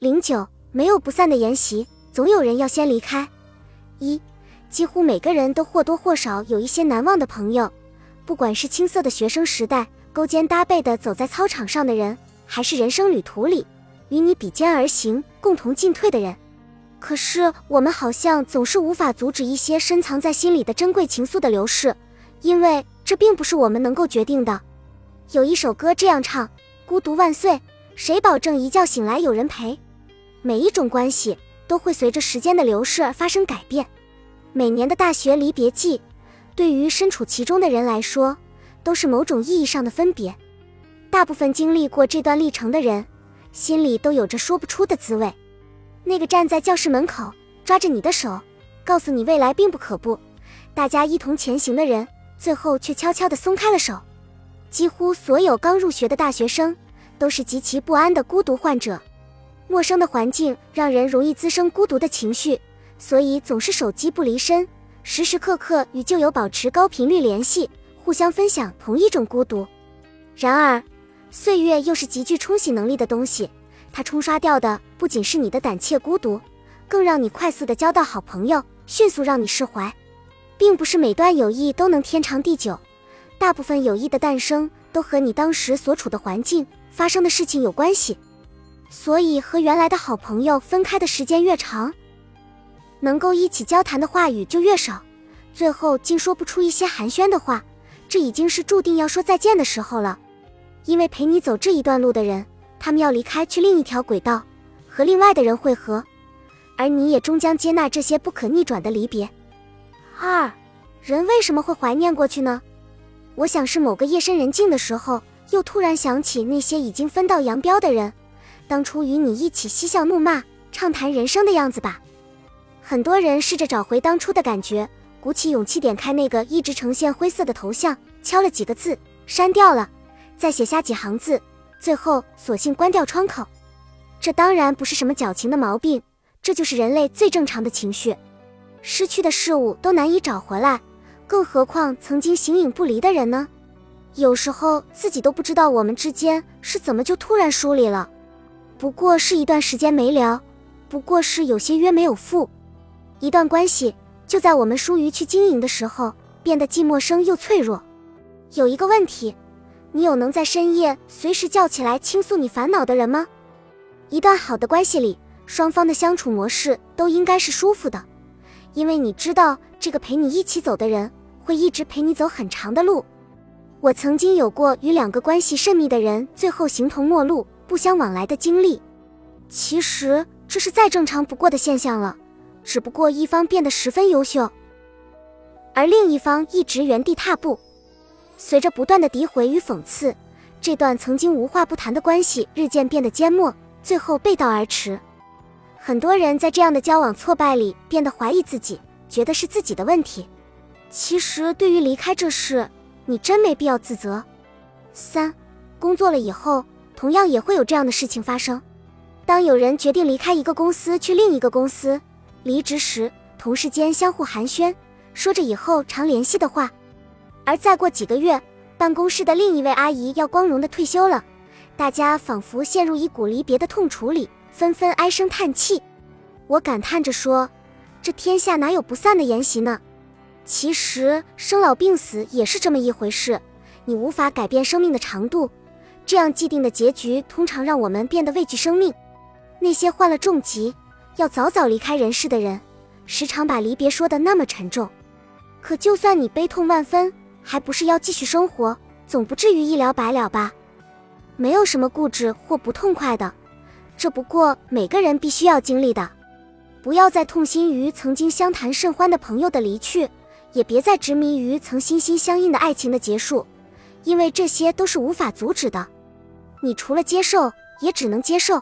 零九，没有不散的筵席，总有人要先离开。一，几乎每个人都或多或少有一些难忘的朋友，不管是青涩的学生时代，勾肩搭背的走在操场上的人，还是人生旅途里与你比肩而行、共同进退的人。可是我们好像总是无法阻止一些深藏在心里的珍贵情愫的流逝，因为这并不是我们能够决定的。有一首歌这样唱：孤独万岁，谁保证一觉醒来有人陪？每一种关系都会随着时间的流逝而发生改变。每年的大学离别季，对于身处其中的人来说，都是某种意义上的分别。大部分经历过这段历程的人，心里都有着说不出的滋味。那个站在教室门口抓着你的手，告诉你未来并不可怖，大家一同前行的人，最后却悄悄地松开了手。几乎所有刚入学的大学生都是极其不安的孤独患者，陌生的环境让人容易滋生孤独的情绪，所以总是手机不离身，时时刻刻与旧友保持高频率联系，互相分享同一种孤独。然而，岁月又是极具冲洗能力的东西。它冲刷掉的不仅是你的胆怯孤独，更让你快速的交到好朋友，迅速让你释怀。并不是每段友谊都能天长地久，大部分友谊的诞生都和你当时所处的环境、发生的事情有关系。所以和原来的好朋友分开的时间越长，能够一起交谈的话语就越少，最后竟说不出一些寒暄的话，这已经是注定要说再见的时候了。因为陪你走这一段路的人。他们要离开，去另一条轨道，和另外的人汇合，而你也终将接纳这些不可逆转的离别。二，人为什么会怀念过去呢？我想是某个夜深人静的时候，又突然想起那些已经分道扬镳的人，当初与你一起嬉笑怒骂、畅谈人生的样子吧。很多人试着找回当初的感觉，鼓起勇气点开那个一直呈现灰色的头像，敲了几个字，删掉了，再写下几行字。最后，索性关掉窗口。这当然不是什么矫情的毛病，这就是人类最正常的情绪。失去的事物都难以找回来，更何况曾经形影不离的人呢？有时候自己都不知道我们之间是怎么就突然疏离了。不过是一段时间没聊，不过是有些约没有赴。一段关系就在我们疏于去经营的时候，变得既陌生又脆弱。有一个问题。你有能在深夜随时叫起来倾诉你烦恼的人吗？一段好的关系里，双方的相处模式都应该是舒服的，因为你知道这个陪你一起走的人会一直陪你走很长的路。我曾经有过与两个关系甚密的人最后形同陌路、不相往来的经历。其实这是再正常不过的现象了，只不过一方变得十分优秀，而另一方一直原地踏步。随着不断的诋毁与讽刺，这段曾经无话不谈的关系日渐变得缄默，最后背道而驰。很多人在这样的交往挫败里变得怀疑自己，觉得是自己的问题。其实，对于离开这事，你真没必要自责。三，工作了以后，同样也会有这样的事情发生。当有人决定离开一个公司去另一个公司，离职时，同事间相互寒暄，说着以后常联系的话。而再过几个月，办公室的另一位阿姨要光荣的退休了，大家仿佛陷入一股离别的痛楚里，纷纷唉声叹气。我感叹着说：“这天下哪有不散的筵席呢？”其实生老病死也是这么一回事，你无法改变生命的长度，这样既定的结局通常让我们变得畏惧生命。那些患了重疾要早早离开人世的人，时常把离别说的那么沉重。可就算你悲痛万分，还不是要继续生活，总不至于一了百了吧？没有什么固执或不痛快的，这不过每个人必须要经历的。不要再痛心于曾经相谈甚欢的朋友的离去，也别再执迷于曾心心相印的爱情的结束，因为这些都是无法阻止的。你除了接受，也只能接受。